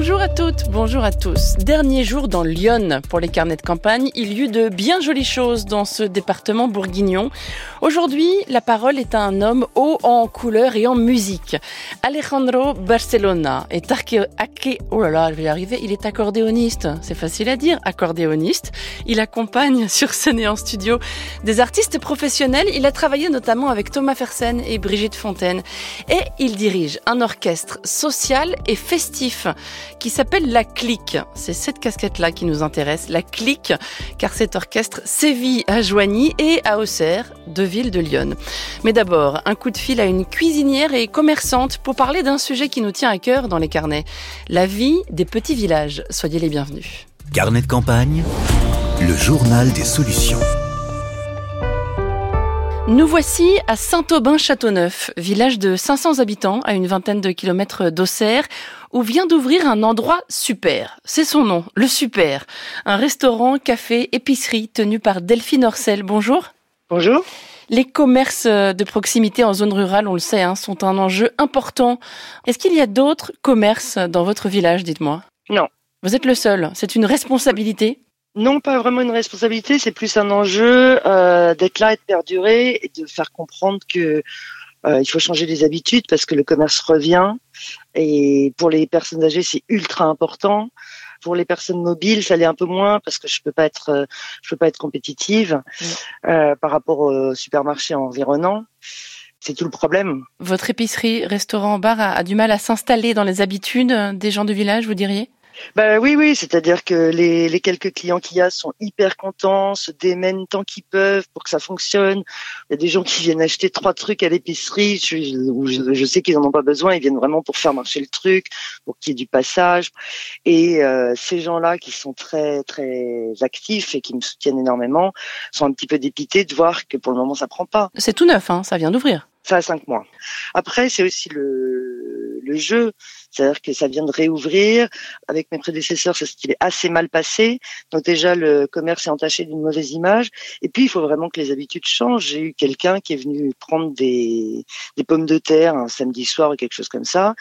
Bonjour à toutes, bonjour à tous. Dernier jour dans Lyon pour les carnets de campagne. Il y eut de bien jolies choses dans ce département bourguignon. Aujourd'hui, la parole est à un homme haut en couleur et en musique. Alejandro Barcelona est arché... Oh là là, je vais y arriver. Il est accordéoniste. C'est facile à dire, accordéoniste. Il accompagne sur scène et en studio des artistes professionnels. Il a travaillé notamment avec Thomas Fersen et Brigitte Fontaine. Et il dirige un orchestre social et festif qui s'appelle La Clique. C'est cette casquette-là qui nous intéresse, La Clique, car cet orchestre sévit à Joigny et à Auxerre, deux villes de Lyon. Mais d'abord, un coup de fil à une cuisinière et commerçante pour parler d'un sujet qui nous tient à cœur dans les carnets, la vie des petits villages. Soyez les bienvenus. Carnet de campagne, le journal des solutions. Nous voici à Saint-Aubin-Châteauneuf, village de 500 habitants à une vingtaine de kilomètres d'Auxerre, où vient d'ouvrir un endroit super. C'est son nom, le Super. Un restaurant, café, épicerie tenu par Delphine Orcel. Bonjour. Bonjour. Les commerces de proximité en zone rurale, on le sait, hein, sont un enjeu important. Est-ce qu'il y a d'autres commerces dans votre village, dites-moi? Non. Vous êtes le seul. C'est une responsabilité? Non, pas vraiment une responsabilité, c'est plus un enjeu euh, d'être là et de perdurer et de faire comprendre que euh, il faut changer les habitudes parce que le commerce revient et pour les personnes âgées c'est ultra important. Pour les personnes mobiles, ça l'est un peu moins parce que je peux pas être, euh, je peux pas être compétitive euh, par rapport au supermarché environnant. C'est tout le problème. Votre épicerie, restaurant, bar a, a du mal à s'installer dans les habitudes des gens du village, vous diriez? Ben oui, oui, c'est-à-dire que les, les quelques clients qu'il y a sont hyper contents, se démènent tant qu'ils peuvent pour que ça fonctionne. Il y a des gens qui viennent acheter trois trucs à l'épicerie, je, je, sais qu'ils n'en ont pas besoin, ils viennent vraiment pour faire marcher le truc, pour qu'il y ait du passage. Et euh, ces gens-là qui sont très très actifs et qui me soutiennent énormément sont un petit peu dépités de voir que pour le moment ça prend pas. C'est tout neuf, hein, ça vient d'ouvrir. Ça a cinq mois. Après, c'est aussi le, le jeu. C'est-à-dire que ça vient de réouvrir. Avec mes prédécesseurs, ça s'est assez mal passé. Donc déjà, le commerce est entaché d'une mauvaise image. Et puis, il faut vraiment que les habitudes changent. J'ai eu quelqu'un qui est venu prendre des, des pommes de terre un samedi soir ou quelque chose comme ça,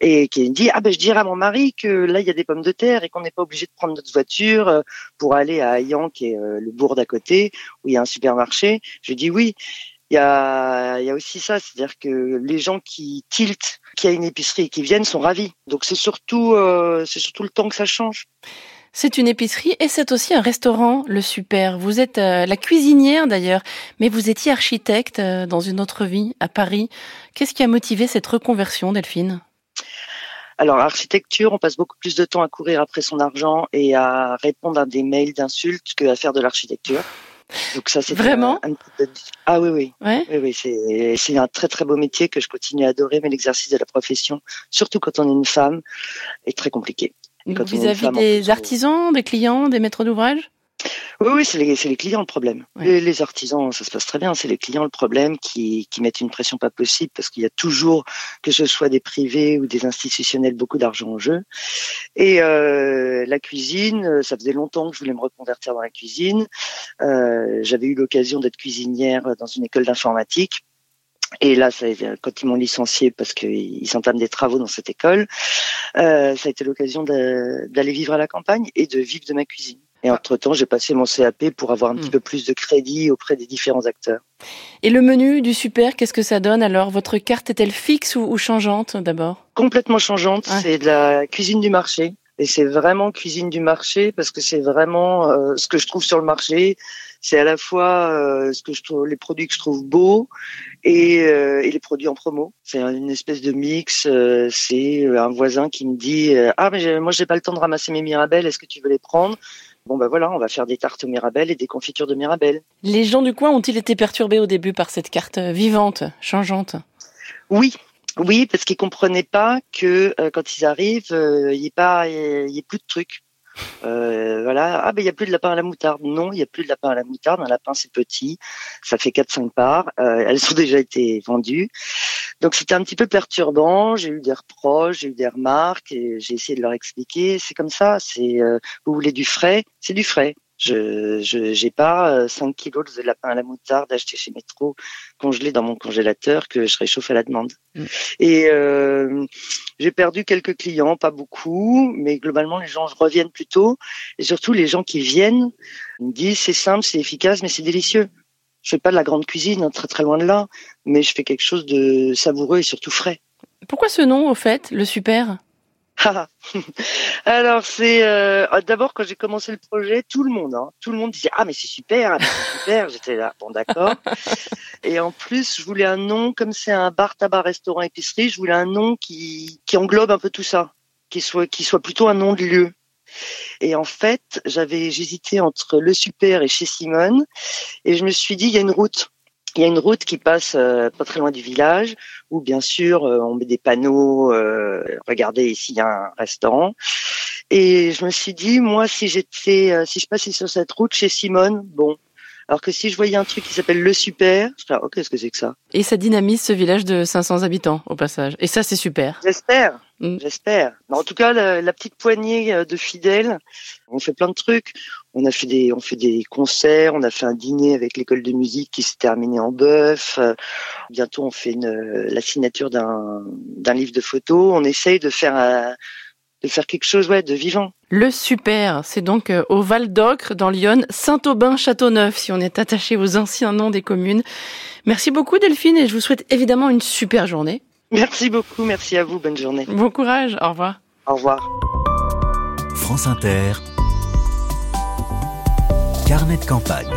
et qui me dit ah ben je dirais à mon mari que là il y a des pommes de terre et qu'on n'est pas obligé de prendre notre voiture euh, pour aller à Hayan, qui est euh, le bourg d'à côté, où il y a un supermarché. Je dis oui il y a, y a aussi ça, c'est-à-dire que les gens qui tiltent, qui a une épicerie et qui viennent sont ravis. Donc c'est surtout, euh, c'est surtout le temps que ça change. C'est une épicerie et c'est aussi un restaurant, le Super. Vous êtes euh, la cuisinière d'ailleurs, mais vous étiez architecte euh, dans une autre vie à Paris. Qu'est-ce qui a motivé cette reconversion, Delphine? Alors, l'architecture, on passe beaucoup plus de temps à courir après son argent et à répondre à des mails d'insultes qu'à faire de l'architecture. Donc ça, c'est vraiment. Ah oui, oui, oui, oui c'est c'est un très très beau métier que je continue à adorer, mais l'exercice de la profession, surtout quand on est une femme, est très compliqué. Vous avez des artisans, des clients, des maîtres d'ouvrage? Oui, oui, c'est les, les, clients le problème. Les, les, artisans, ça se passe très bien. C'est les clients le problème qui, qui mettent une pression pas possible parce qu'il y a toujours, que ce soit des privés ou des institutionnels, beaucoup d'argent en jeu. Et euh, la cuisine, ça faisait longtemps que je voulais me reconvertir dans la cuisine. Euh, J'avais eu l'occasion d'être cuisinière dans une école d'informatique. Et là, ça, quand ils m'ont licencié parce qu'ils entament des travaux dans cette école, euh, ça a été l'occasion d'aller vivre à la campagne et de vivre de ma cuisine. Et entre-temps, j'ai passé mon CAP pour avoir un petit hmm. peu plus de crédit auprès des différents acteurs. Et le menu du super, qu'est-ce que ça donne alors? Votre carte est-elle fixe ou, changeante d'abord? Complètement changeante. C'est de la cuisine du marché. Et c'est vraiment cuisine du marché parce que c'est vraiment euh, ce que je trouve sur le marché. C'est à la fois euh, ce que je trouve, les produits que je trouve beaux et, euh, et les produits en promo. C'est une espèce de mix. c'est un voisin qui me dit ah mais moi j'ai pas le temps de ramasser mes mirabelles. Est-ce que tu veux les prendre? Bon ben voilà, on va faire des tartes aux mirabelles et des confitures de mirabelles. Les gens du coin ont-ils été perturbés au début par cette carte vivante, changeante? Oui, oui, parce qu'ils comprenaient pas que euh, quand ils arrivent, euh, il n'y ait pas, il y ait plus de trucs. Euh, voilà. Ah ben il y a plus de lapin à la moutarde. Non, il y a plus de lapin à la moutarde. Un lapin c'est petit, ça fait 4-5 parts. Euh, elles ont déjà été vendues. Donc c'était un petit peu perturbant. J'ai eu des reproches, j'ai eu des remarques et j'ai essayé de leur expliquer. C'est comme ça. C'est euh, vous voulez du frais, c'est du frais. Je j'ai pas 5 euh, kilos de lapin à la moutarde acheté chez Métro congelé dans mon congélateur que je réchauffe à la demande. Mm. Et euh, j'ai perdu quelques clients, pas beaucoup, mais globalement les gens reviennent plutôt. Et surtout les gens qui viennent me disent c'est simple, c'est efficace, mais c'est délicieux. Je fais pas de la grande cuisine, hein, très très loin de là, mais je fais quelque chose de savoureux et surtout frais. Pourquoi ce nom au fait, le super? Alors c'est euh, d'abord quand j'ai commencé le projet, tout le monde, hein, tout le monde disait ah mais c'est super, c'est super. J'étais là, bon d'accord. Et en plus, je voulais un nom comme c'est un bar, tabac, restaurant, épicerie. Je voulais un nom qui qui englobe un peu tout ça, qui soit qui soit plutôt un nom de lieu. Et en fait, j'avais j'hésitais entre le super et chez Simone, et je me suis dit il y a une route il y a une route qui passe euh, pas très loin du village où bien sûr euh, on met des panneaux. Euh, regardez ici il y a un restaurant. Et je me suis dit moi si j'étais si je passais sur cette route chez Simone, bon. Alors que si je voyais un truc qui s'appelle le super, je ferais, oh, qu'est-ce que c'est que ça Et ça dynamise ce village de 500 habitants au passage. Et ça c'est super. J'espère. Mm. J'espère. En tout cas, la, petite poignée euh, de fidèles, on fait plein de trucs. On a fait des, on fait des concerts, on a fait un dîner avec l'école de musique qui s'est terminé en bœuf. Euh, bientôt, on fait une, la signature d'un, d'un livre de photos. On essaye de faire, euh, de faire quelque chose, ouais, de vivant. Le super, c'est donc au Val d'Ocre, dans Lyon, Saint-Aubin-Châteauneuf, si on est attaché aux anciens noms des communes. Merci beaucoup Delphine et je vous souhaite évidemment une super journée. Merci beaucoup, merci à vous, bonne journée. Bon courage, au revoir. Au revoir. France Inter, carnet de campagne.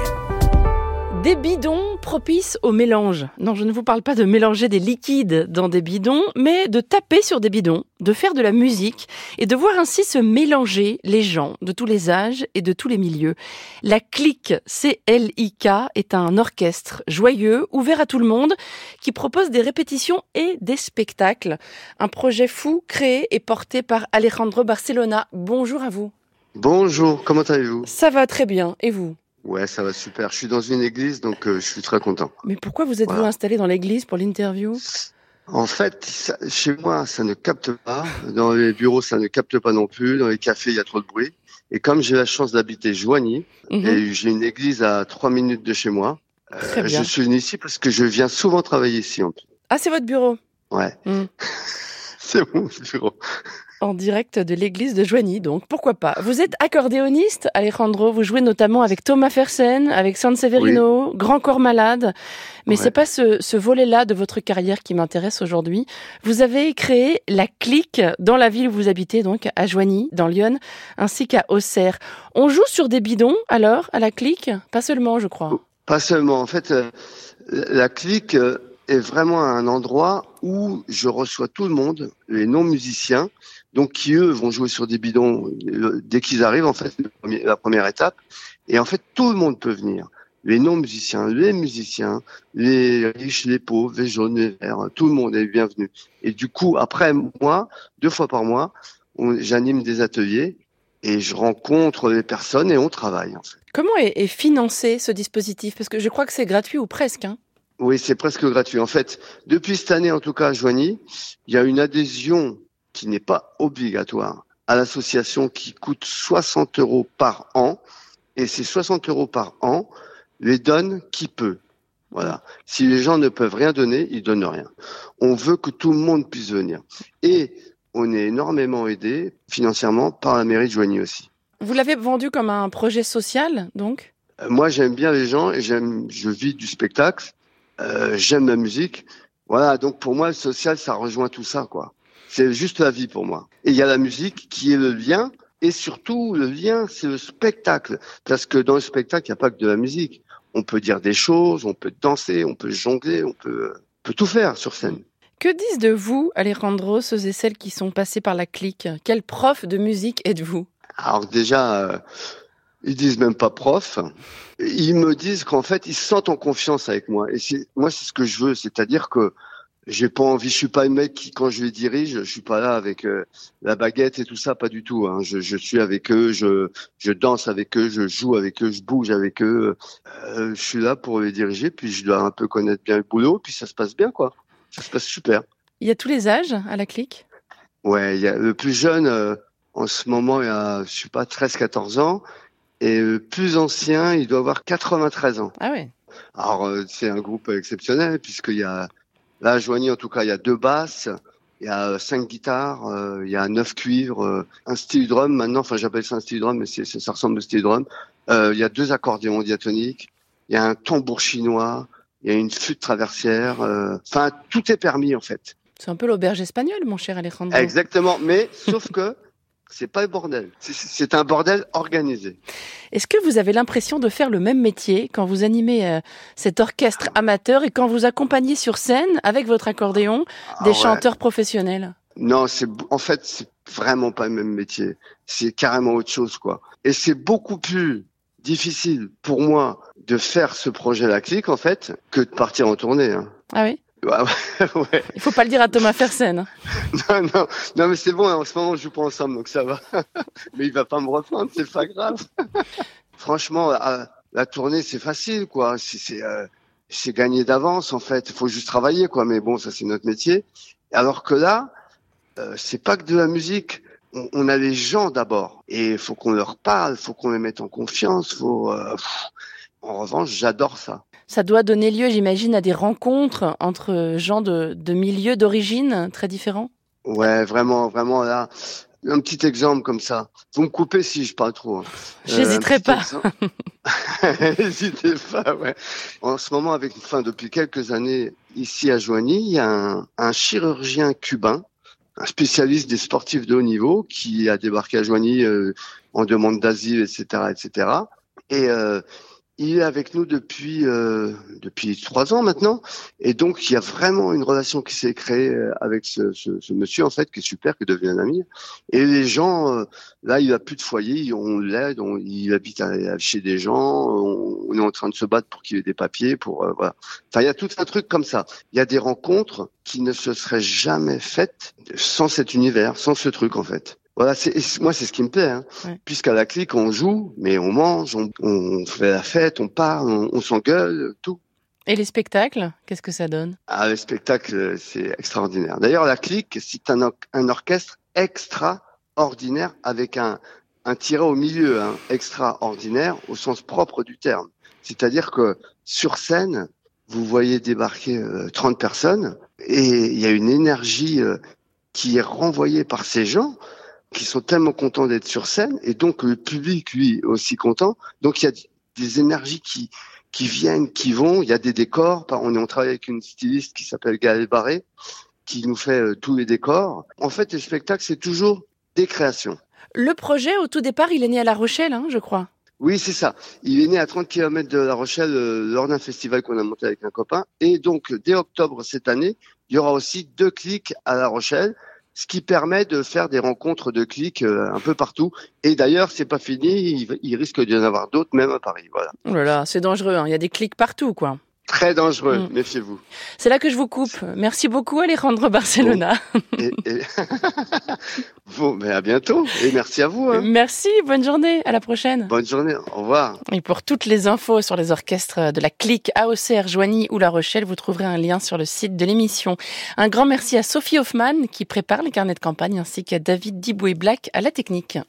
Des bidons propices au mélange. Non, je ne vous parle pas de mélanger des liquides dans des bidons, mais de taper sur des bidons, de faire de la musique et de voir ainsi se mélanger les gens de tous les âges et de tous les milieux. La clique CLIK est un orchestre joyeux, ouvert à tout le monde, qui propose des répétitions et des spectacles. Un projet fou créé et porté par Alejandro Barcelona. Bonjour à vous. Bonjour, comment allez-vous? Ça va très bien, et vous? Ouais, ça va super. Je suis dans une église, donc euh, je suis très content. Mais pourquoi vous êtes-vous installé dans l'église pour l'interview? En fait, chez moi, ça ne capte pas. Dans les bureaux, ça ne capte pas non plus. Dans les cafés, il y a trop de bruit. Et comme j'ai la chance d'habiter Joigny, mhm. et j'ai une église à trois minutes de chez moi, euh, je suis venu ici parce que je viens souvent travailler ici. En Ah, c'est votre bureau? Ouais. Mhm. c'est bureau en direct de l'église de Joigny, donc pourquoi pas. Vous êtes accordéoniste, Alejandro, vous jouez notamment avec Thomas Fersen, avec San Severino, Grand Corps Malade, mais c'est pas ce, volet-là de votre carrière qui m'intéresse aujourd'hui. Vous avez créé la clique dans la ville où vous habitez, donc à Joigny, dans Lyon, ainsi qu'à Auxerre. On joue sur des bidons, alors, à la clique? Pas seulement, je crois. Pas seulement, en fait, euh, la clique euh, est vraiment un endroit où je reçois tout le monde, les non-musiciens, donc qui eux vont jouer sur des bidons euh, dès qu'ils arrivent en fait la première étape et en fait tout le monde peut venir les non musiciens les musiciens les riches les pauvres les jaunes les verts tout le monde est bienvenu et du coup après moi deux fois par mois j'anime des ateliers et je rencontre les personnes et on travaille en fait. Comment est, financé ce dispositif? Parce que je crois que c'est gratuit ou presque. Hein oui, c'est presque gratuit. En fait, depuis cette année, en tout cas à Joigny, il y a une adhésion qui n'est pas obligatoire à l'association qui coûte 60 euros par an. Et ces 60 euros par an les donne qui peut. Voilà. Si les gens ne peuvent rien donner, ils donnent rien. On veut que tout le monde puisse venir. Et on est énormément aidé financièrement par la mairie de Joigny aussi. Vous l'avez vendu comme un projet social, donc? Euh, Moi, j'aime bien les gens et j'aime, je vis du spectacle. Euh, j'aime la musique. Voilà. Donc pour moi, le social, ça rejoint tout ça, quoi. C'est juste la vie pour moi. Et il y a la musique qui est le lien. Et surtout, le lien, c'est le spectacle. Parce que dans le spectacle, il n'y a pas que de la musique. On peut dire des choses, on peut danser, on peut jongler, on peut, peut tout faire sur scène. Que disent de vous, Alejandro, ceux et celles qui sont passés par la clique? Quel prof de musique êtes-vous? Alors déjà, euh, ils disent même pas prof. Ils me disent qu'en fait, ils se sentent en confiance avec moi. Et moi, c'est ce que je veux. C'est-à-dire que j'ai pas envie, je suis pas un mec qui, quand je les dirige, je suis pas là avec euh, la baguette et tout ça, pas du tout. Hein. Je, je, suis avec eux, je, je danse avec eux, je joue avec eux, je bouge avec eux. Euh, je suis là pour les diriger, puis je dois un peu connaître bien le boulot, puis ça se passe bien, quoi. Ça se passe super. Il y a tous les âges à la clique? Ouais, il y a le plus jeune, euh, en ce moment, il y a, je sais pas, 13-14 ans. Et le plus ancien, il doit avoir 93 ans. Ah oui. Alors, euh, c'est un groupe exceptionnel puisqu'il y a, là, Joigny, en tout cas, il y a deux basses, il y a cinq guitares, euh, il y a neuf cuivres, euh, un style drum maintenant, enfin j'appelle ça un style drum, mais c'est, ça ressemble au style drum. Euh, il y a deux accordéons diatoniques, il y a un tambour chinois, il y a une flûte traversière. euh, Enfin, tout est permis en fait. C'est un peu l'auberge espagnole, mon cher Alejandro. Exactement, mais sauf que c'est pas le bordel. C'est- un bordel organisé. Est-ce que vous avez l'impression de faire le même métier quand vous animez euh, cet orchestre amateur et quand vous accompagnez sur scène avec votre accordéon Ah des ouais. chanteurs professionnels? Non, c'est en fait c'est vraiment pas le même métier. C'est carrément autre chose quoi. Et c'est beaucoup plus difficile pour moi de faire ce projet la clique en fait que de partir en tournée. Hein. Ah oui? Ouais, ouais. Il faut pas le dire à Thomas Fersen. Non, non, non, mais c'est bon. En ce moment, on joue pas ensemble, donc ça va. mais il va pas me reprendre, c'est pas grave. Franchement, la, tournée, c'est facile, quoi. C'est euh, gagné d'avance, en fait. Il faut juste travailler, quoi. Mais bon, ça, c'est notre métier. Alors que là, euh, c'est pas que de la musique. On, on a les gens d'abord, et il faut qu'on leur parle, faut qu'on les mette en confiance. Faut. euh, pff. en revanche, j'adore ça. Ça doit donner lieu, j'imagine, à des rencontres entre gens de, de milieux d'origine très différents? Ouais, vraiment, vraiment là. Un petit exemple comme ça. Vous me coupez si je parle trop. hein. Euh, J'hésiterai pas. N'hésitez pas, ouais. En ce moment, avec, enfin, depuis quelques années, ici à Joigny, il y a un, un chirurgien cubain, un spécialiste des sportifs de haut niveau, qui a débarqué à Joigny euh, en demande d'asile, etc., etc. Et euh, il est avec nous depuis euh, depuis trois ans maintenant, et donc il y a vraiment une relation qui s'est créée euh, avec ce, ce, ce monsieur en fait qui est super, qui devient un ami. Et les gens, euh, là, il a plus de foyer, on l'aide, il habite chez des gens, on, on est en train de se battre pour qu'il ait des papiers, pour euh, voilà. Enfin, il y a tout un truc comme ça. Il y a des rencontres qui ne se seraient jamais faites sans cet univers, sans ce truc en fait. Voilà, c'est moi c'est ce qui me plaît, hein. Ouais. puisqu'à la clique on joue, mais on mange, on, on fait la fête, on parle, on, on s'engueule, tout. Et les spectacles, qu'est-ce que ça donne? Ah, le spectacle, euh, c'est extraordinaire. D'ailleurs, la clique, c'est un, or- un orchestre extraordinaire avec un, un tiret au milieu, hein, extraordinaire au sens propre du terme. C'est-à-dire que sur scène, vous voyez débarquer euh, 30 personnes et il y a une énergie euh, qui est renvoyée par ces gens qui sont tellement contents d'être sur scène et donc le public, lui, aussi content. Donc il y a des énergies qui, qui viennent, qui vont. Il y a des décors. On, est- on travaille avec une styliste qui s'appelle Gaëlle Barré, qui nous fait euh, tous les décors. En fait, le spectacle, c'est toujours des créations. Le projet, au tout départ, il est né à La Rochelle, hein, je crois. Oui, c'est ça. Il est né à 30 km de La Rochelle euh, lors d'un festival qu'on a monté avec un copain. Et donc, dès octobre cette année, il y aura aussi deux clics à La Rochelle, ce qui permet de faire des rencontres de clics euh, un peu partout. Et d'ailleurs, c'est pas fini. Il, risque d'y en avoir d'autres, même à Paris. Voilà. Oh c'est dangereux, hein. il y a des clics partout, quoi. Très dangereux. Mm. Méfiez-vous. C'est là que je vous coupe. Merci beaucoup, Alejandro Barcelona. Et, et... bon, mais à bientôt. Et merci à vous. hein. Merci, bonne journée, à la prochaine. Bonne journée. Au revoir. Et pour toutes les infos sur les orchestres de la clique AOCR Joigny ou La Rochelle, vous trouverez un lien sur le site de l'émission. Un grand merci à Sophie Hoffman qui prépare les carnets de campagne ainsi qu'à David Diboué Black à la technique.